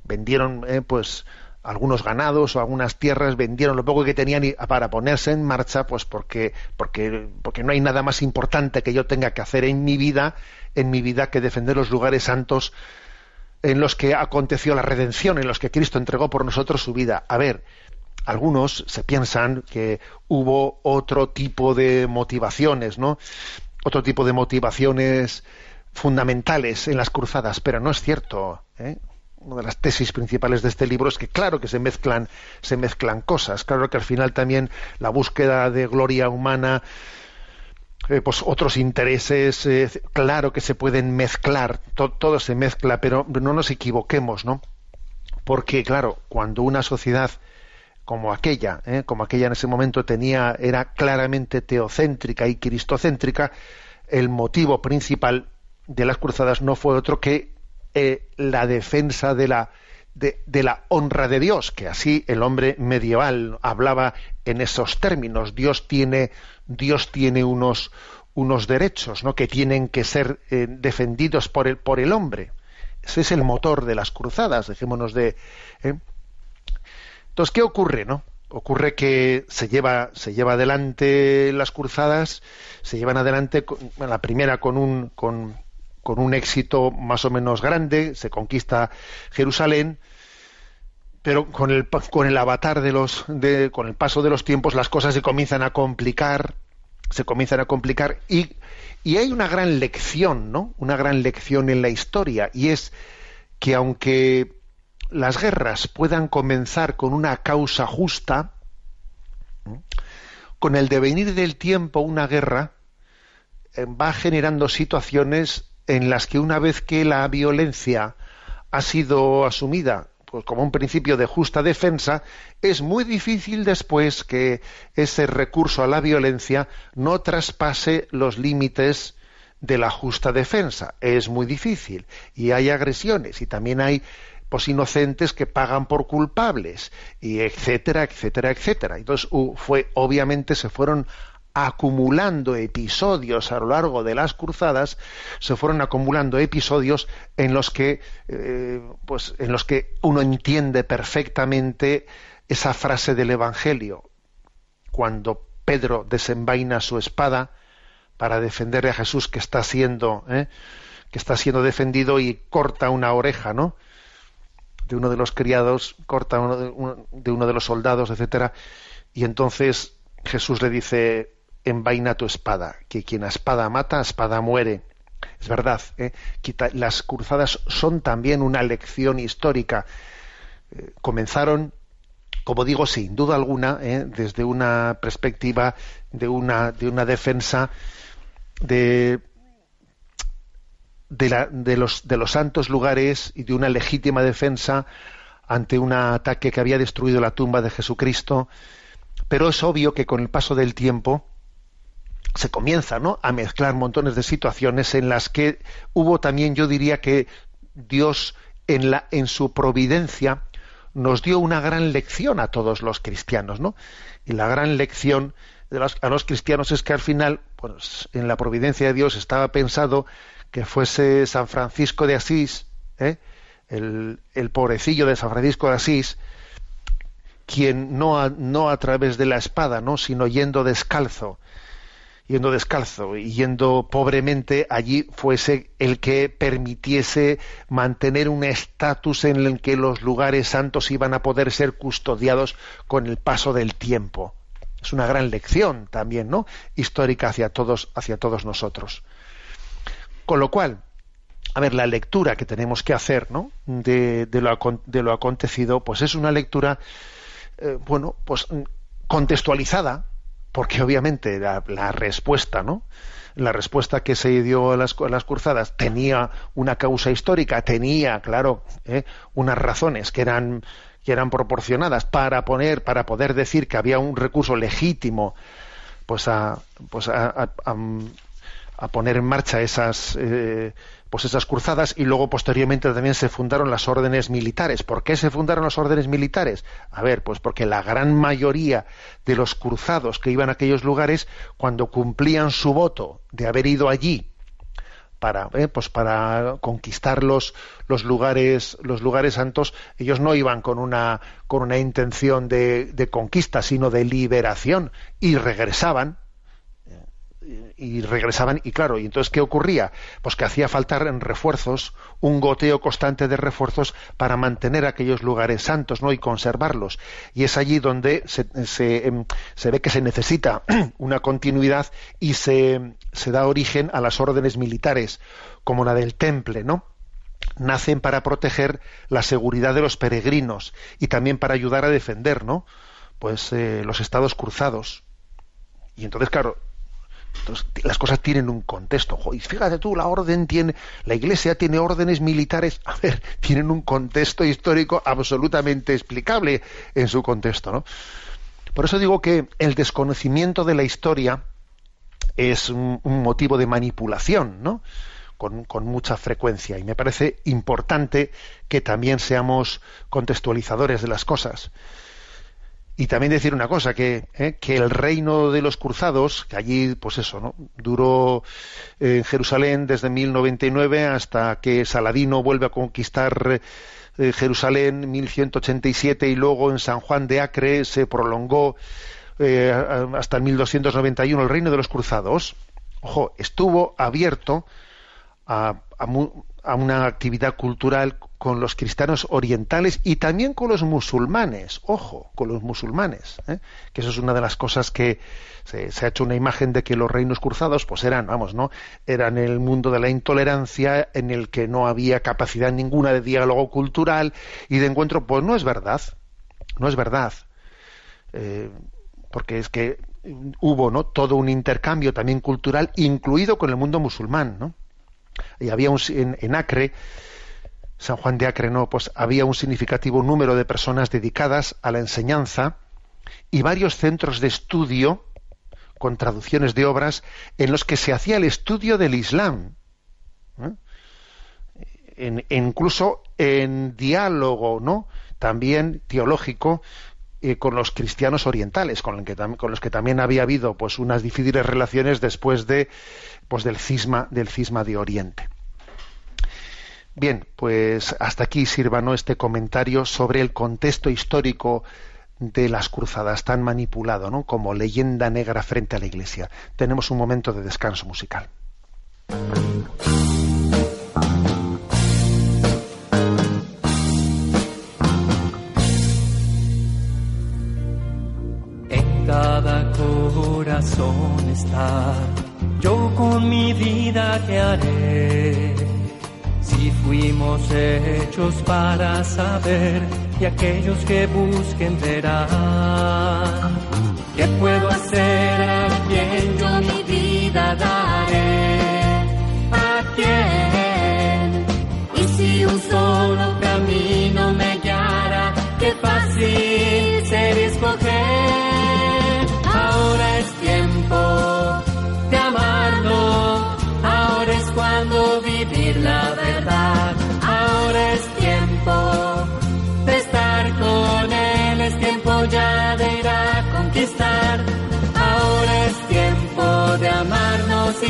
vendieron eh, pues algunos ganados o algunas tierras vendieron lo poco que tenían para ponerse en marcha pues porque porque porque no hay nada más importante que yo tenga que hacer en mi vida en mi vida que defender los lugares santos en los que aconteció la redención en los que Cristo entregó por nosotros su vida a ver algunos se piensan que hubo otro tipo de motivaciones no otro tipo de motivaciones fundamentales en las cruzadas pero no es cierto ¿eh? Una de las tesis principales de este libro es que claro que se mezclan se mezclan cosas. Claro que al final también la búsqueda de gloria humana eh, pues otros intereses eh, claro que se pueden mezclar todo se mezcla pero no nos equivoquemos no porque claro cuando una sociedad como aquella eh, como aquella en ese momento tenía era claramente teocéntrica y cristocéntrica el motivo principal de las cruzadas no fue otro que eh, la defensa de la, de, la honra de Dios, que así el hombre medieval hablaba en esos términos. Dios tiene, Dios tiene unos, unos derechos ¿no? que tienen que ser eh, defendidos por el, por el hombre. Ese es el motor de las cruzadas, dejémonos de. ¿eh? Entonces, ¿qué ocurre? no? Ocurre que se lleva, se lleva adelante las cruzadas, se llevan adelante, la primera con un, con, con un éxito más o menos grande, se conquista Jerusalén, pero con el, con el avatar de los, con el paso de los tiempos, las cosas se comienzan a complicar, se comienzan a complicar y, y hay una gran lección, ¿no? Una gran lección en la historia y es que aunque las guerras puedan comenzar con una causa justa, con el devenir del tiempo una guerra eh, va generando situaciones en las que una vez que la violencia ha sido asumida pues, como un principio de justa defensa, es muy difícil después que ese recurso a la violencia no traspase los límites de la justa defensa. Es muy difícil. Y hay agresiones y también hay pues inocentes que pagan por culpables y etcétera etcétera etcétera entonces fue obviamente se fueron acumulando episodios a lo largo de las cruzadas, se fueron acumulando episodios en los que, eh, pues, en los que uno entiende perfectamente esa frase del Evangelio, cuando Pedro desenvaina su espada para defender a Jesús que está siendo, ¿eh? que está siendo defendido y corta una oreja, ¿no? De uno de los criados, corta uno de, uno, de los soldados, etcétera, y entonces Jesús le dice, envaina tu espada, que quien a espada mata, a espada muere. Es verdad, ¿eh? las cruzadas son también una lección histórica. Eh, comenzaron, como digo, sin duda alguna, ¿eh? desde una perspectiva de una, de una defensa de, de, la, de, los, de los santos lugares y de una legítima defensa ante un ataque que había destruido la tumba de Jesucristo. Pero es obvio que con el paso del tiempo, se comienza ¿no? a mezclar montones de situaciones en las que hubo también, yo diría que Dios en, la, en su providencia nos dio una gran lección a todos los cristianos, ¿no? Y la gran lección de los, a los cristianos es que al final, pues, en la providencia de Dios estaba pensado que fuese San Francisco de Asís, ¿eh? el, el, pobrecillo de San Francisco de Asís, quien no a, no a través de la espada, ¿no? sino yendo descalzo, yendo descalzo y yendo pobremente allí fuese el que permitiese mantener un estatus en el que los lugares santos iban a poder ser custodiados con el paso del tiempo. Es una gran lección también, ¿no? histórica hacia todos, hacia todos nosotros. Con lo cual, a ver, la lectura que tenemos que hacer ¿no? de, de, lo, de lo acontecido, pues es una lectura, eh, bueno, pues contextualizada, porque obviamente la, respuesta, ¿no? La respuesta que se dio a las, las, cruzadas tenía una causa histórica, tenía, claro, ¿eh? unas razones que eran que eran proporcionadas para poner, para poder decir que había un recurso legítimo, pues a, pues a- a poner en marcha esas, eh, pues esas cruzadas y luego posteriormente también se fundaron las órdenes militares. ¿Por qué se fundaron las órdenes militares? A ver, pues porque la gran mayoría de los cruzados que iban a aquellos lugares, cuando cumplían su voto de haber ido allí para eh, pues para conquistar los, los lugares los lugares santos ellos no iban con una con una intención de, de conquista sino de liberación y regresaban y regresaban y claro y entonces qué ocurría pues que hacía falta refuerzos un goteo constante de refuerzos para mantener aquellos lugares santos no y conservarlos. Y es allí donde se, se, em, se ve que se necesita una continuidad y se, se da origen a las órdenes militares como la del temple no nacen para proteger la seguridad de los peregrinos y también para ayudar a defender no pues eh, los estados cruzados. Y entonces claro las cosas tienen un contexto. Y fíjate tú, la orden tiene, la Iglesia tiene órdenes militares, a ver, tienen un contexto histórico absolutamente explicable en su contexto. Por eso digo que el desconocimiento de la historia es un, motivo de manipulación, ¿no? Con mucha frecuencia. Y me parece importante que también seamos contextualizadores de las cosas. Y también decir una cosa, que, eh, que el reino de los cruzados, que allí, pues eso, ¿no? Duró eh, en Jerusalén desde 1099 hasta que Saladino vuelve a conquistar eh, Jerusalén 1187 y luego en San Juan de Acre se prolongó eh, hasta el 1291 el reino de los cruzados. Ojo, estuvo abierto a, a a una actividad cultural con los cristianos orientales y también con los musulmanes, ojo, con los musulmanes, ¿eh? que eso es una de las cosas que se, ha hecho una imagen de que los reinos cruzados pues eran, vamos, ¿no? Eran el mundo de la intolerancia en el que no había capacidad ninguna de diálogo cultural y de encuentro, pues no es verdad, no es verdad. Eh, porque es que hubo no todo un intercambio también cultural incluido con el mundo musulmán no y había un, en, en Acre San Juan de Acre no pues había un significativo número de personas dedicadas a la enseñanza y varios centros de estudio con traducciones de obras en los que se hacía el estudio del Islam ¿eh? en- incluso en diálogo no también teológico eh, con los cristianos orientales, con, con los que también había habido pues unas difíciles relaciones después de pues del cisma del cisma de Oriente. Bien, pues hasta aquí sirva ¿no? este comentario sobre el contexto histórico de las cruzadas tan manipulado ¿no? como leyenda negra frente a la Iglesia. Tenemos un momento de descanso musical. En cada corazón está, yo con mi vida que haré. Si fuimos hechos para saber, y aquellos que busquen verán. ¿Qué puedo hacer? ¿A quién yo mi vida daré?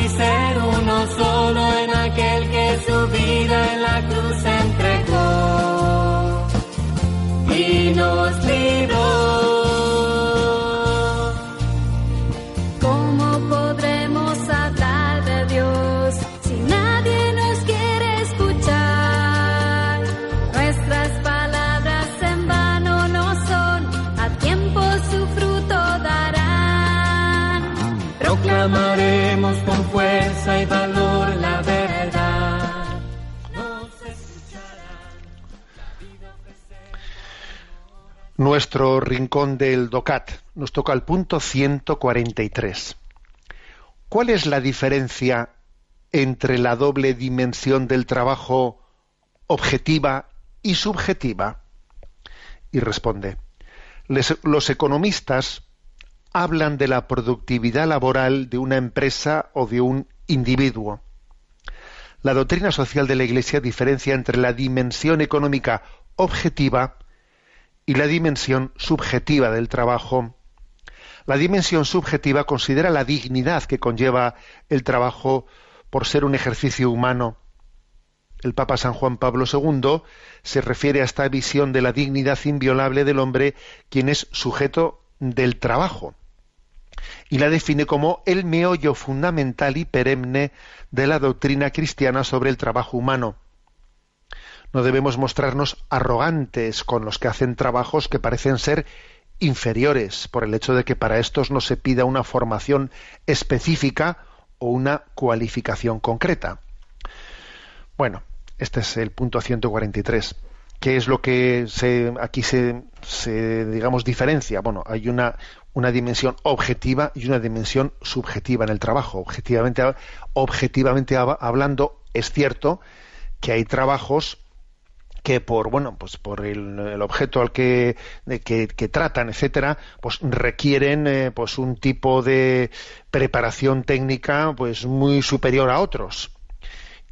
Y ser uno solo en aquel que su vida en la cruz entregó y nos libró. Nuestro rincón del DOCAT nos toca el punto 143. ¿Cuál es la diferencia entre la doble dimensión del trabajo objetiva y subjetiva? y responde, "Les- los economistas hablan de la productividad laboral de una empresa o de un individuo. La doctrina social de la Iglesia diferencia entre la dimensión económica objetiva y la dimensión subjetiva del trabajo. La dimensión subjetiva considera la dignidad que conlleva el trabajo por ser un ejercicio humano. El Papa San Juan Pablo II se refiere a esta visión de la dignidad inviolable del hombre, quien es sujeto del trabajo, y la define como el meollo fundamental y perenne de la doctrina cristiana sobre el trabajo humano. No debemos mostrarnos arrogantes con los que hacen trabajos que parecen ser inferiores por el hecho de que para estos no se pida una formación específica o una cualificación concreta. Bueno, este es el punto 143. ¿Qué es lo que se, aquí se, se, digamos, diferencia? Bueno, hay una, una dimensión objetiva y una dimensión subjetiva en el trabajo. Objetivamente, objetivamente hab- hablando, es cierto que hay trabajos que por bueno pues por el, objeto al que, que, tratan etcétera pues requieren eh, pues un tipo de preparación técnica pues muy superior a otros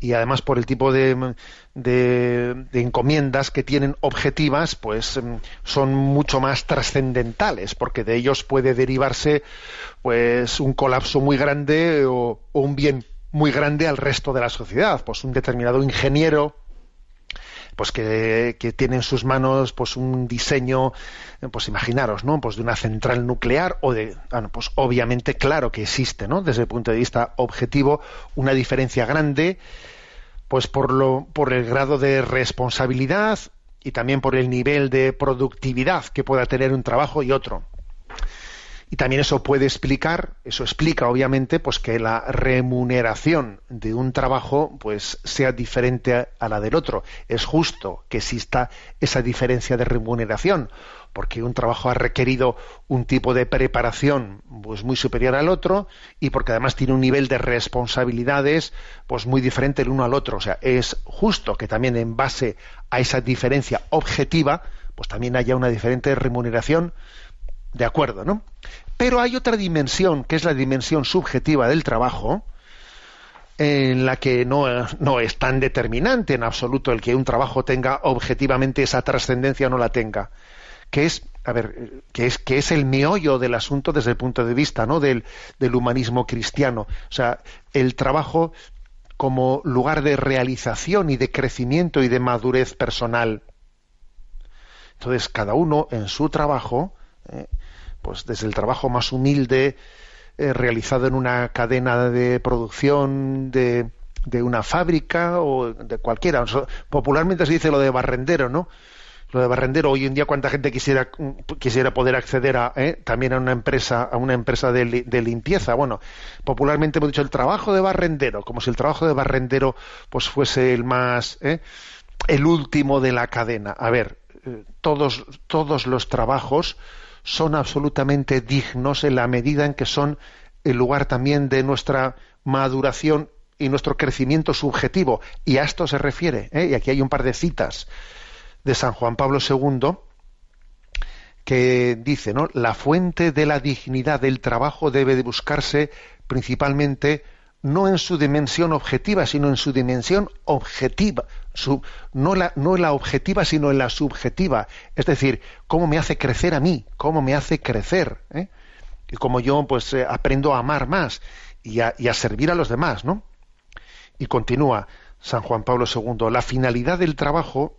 y además por el tipo de, de, de encomiendas que tienen objetivas, pues mm, son mucho más trascendentales, porque de ellos puede derivarse pues un colapso muy grande o, o un bien muy grande al resto de la sociedad. Pues un determinado ingeniero pues que, que tiene en sus manos pues un diseño eh, pues imaginaros no pues de una central nuclear o de bueno, pues obviamente claro que existe no desde el punto de vista objetivo una diferencia grande pues por lo por el grado de responsabilidad y también por el nivel de productividad que pueda tener un trabajo y otro y también eso puede explicar, eso explica obviamente, pues que la remuneración de un trabajo pues sea diferente a, la del otro. Es justo que exista esa diferencia de remuneración, porque un trabajo ha requerido un tipo de preparación pues muy superior al otro y porque además tiene un nivel de responsabilidades pues muy diferente el uno al otro. O sea, es justo que también en base a esa diferencia objetiva, pues también haya una diferente remuneración de acuerdo, ¿no? Pero hay otra dimensión, que es la dimensión subjetiva del trabajo, en la que no, no, es tan determinante en absoluto el que un trabajo tenga objetivamente esa trascendencia o no la tenga, que es, a ver, que es, que es el meollo del asunto desde el punto de vista ¿no? del, del humanismo cristiano. O sea, el trabajo como lugar de realización y de crecimiento y de madurez personal. Entonces, cada uno en su trabajo, eh, pues desde el trabajo más humilde, eh, realizado en una cadena de producción de, de, una fábrica o de cualquiera. Popularmente se dice lo de barrendero, ¿no? Lo de barrendero, hoy en día cuánta gente quisiera, quisiera poder acceder a, ¿eh? también a una empresa, a una empresa de, de, limpieza. Bueno, popularmente hemos dicho el trabajo de barrendero, como si el trabajo de barrendero pues fuese el más, ¿eh? el último de la cadena. A ver, eh, todos, todos los trabajos son absolutamente dignos en la medida en que son el lugar también de nuestra maduración y nuestro crecimiento subjetivo. Y a esto se refiere. ¿eh? Y aquí hay un par de citas de San Juan Pablo II que dice, ¿no? La fuente de la dignidad del trabajo debe de buscarse principalmente no en su dimensión objetiva, sino en su dimensión objetiva, no, la, no la objetiva, sino en la subjetiva. Es decir, cómo me hace crecer a mí, cómo me hace crecer, ¿eh? y cómo yo pues eh, aprendo a amar más y a, y a servir a los demás, ¿no? Y continúa San Juan Pablo II, la finalidad del trabajo,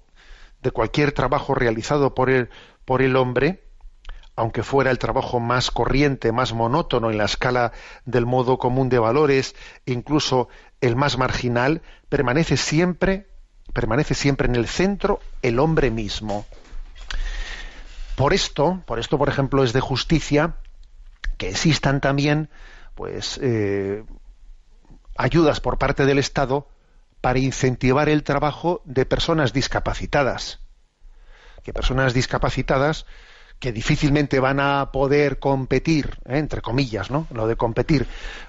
de cualquier trabajo realizado por el, por el hombre, aunque fuera el trabajo más corriente, más monótono en la escala del modo común de valores, incluso el más marginal, permanece siempre, permanece siempre en el centro el hombre mismo. Por esto, por esto, por ejemplo, es de justicia que existan también, pues, eh, ayudas por parte del Estado para incentivar el trabajo de personas discapacitadas. Que personas discapacitadas que difícilmente van a poder competir, ¿eh? entre comillas, ¿no? Lo de competir,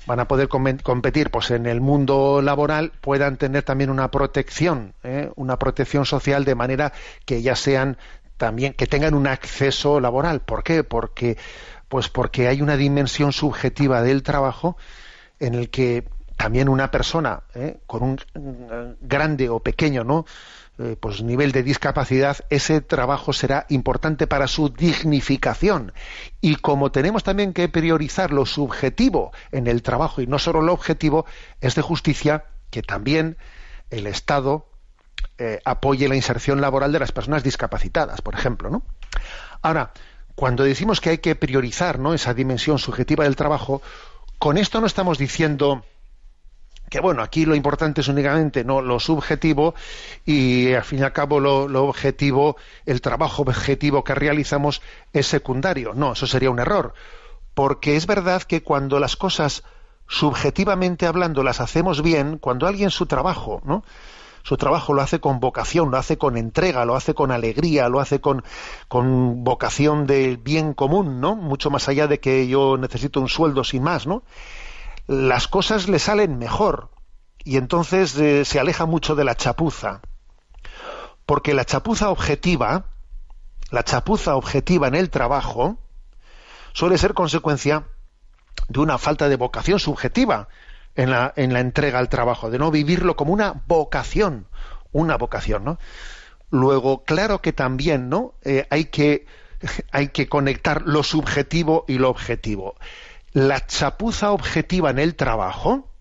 van a poder com competir, pues en el mundo laboral puedan tener también una protección, ¿eh? una protección social de manera que ya sean también que tengan un acceso laboral. ¿Por qué? Porque pues porque hay una dimensión subjetiva del trabajo en el que también una persona ¿eh? con un eh, grande o pequeño no eh, pues nivel de discapacidad ese trabajo será importante para su dignificación y como tenemos también que priorizar lo subjetivo en el trabajo y no solo lo objetivo es de justicia que también el Estado apoye la inserción laboral de las personas discapacitadas por ejemplo no ahora cuando decimos que hay que priorizar ¿no? esa dimensión subjetiva del trabajo, con esto no estamos diciendo que bueno, aquí lo importante es únicamente no lo subjetivo y al fin y al cabo lo, objetivo, el trabajo objetivo que realizamos es secundario. No, eso sería un error. Porque es verdad que cuando las cosas subjetivamente hablando las hacemos bien, cuando alguien su trabajo, ¿no? su trabajo lo hace con vocación, lo hace con entrega, lo hace con alegría, lo hace con, con vocación del bien común, ¿no? Mucho más allá de que yo necesito un sueldo sin más, ¿no? Las cosas le salen mejor y entonces eh, se aleja mucho de la chapuza. Porque la chapuza objetiva, la chapuza objetiva en el trabajo, suele ser consecuencia de una falta de vocación subjetiva en la, en la entrega al trabajo, de no vivirlo como una vocación, una vocación, ¿no? Luego, claro que también, ¿no? Eh, hay que hay que conectar lo subjetivo y lo objetivo. La chapuza objetiva en el trabajo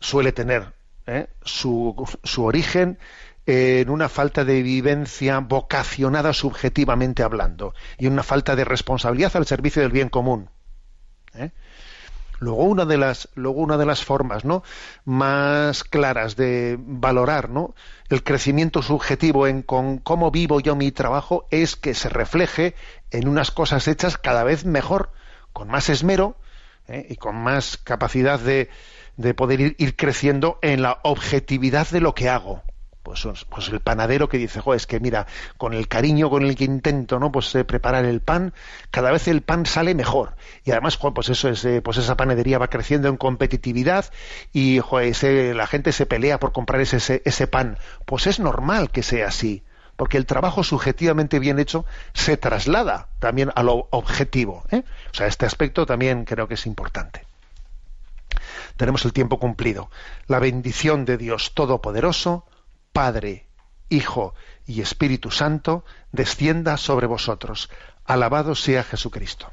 suele tener ¿eh? su, origen en una falta de vivencia vocacionada subjetivamente hablando y una falta de responsabilidad al servicio del bien común. ¿eh? Luego una de las, luego una de las formas ¿no? más claras de valorar ¿no? el crecimiento subjetivo en con cómo vivo yo mi trabajo es que se refleje en unas cosas hechas cada vez mejor, con más esmero ¿eh? y con más capacidad de, de poder ir, creciendo en la objetividad de lo que hago pues, pues el panadero que dice, es que mira, con el cariño con el que intento, ¿no? Pues eh, preparar el pan, cada vez el pan sale mejor. Y además, pues eso es, eh, pues esa panadería va creciendo en competitividad y la gente se pelea por comprar ese, ese pan. Pues es normal que sea así, porque el trabajo subjetivamente bien hecho se traslada también a lo objetivo. ¿eh? O sea, este aspecto también creo que es importante tenemos el tiempo cumplido. La bendición de Dios Todopoderoso, Padre, Hijo y Espíritu Santo, descienda sobre vosotros. Alabado sea Jesucristo.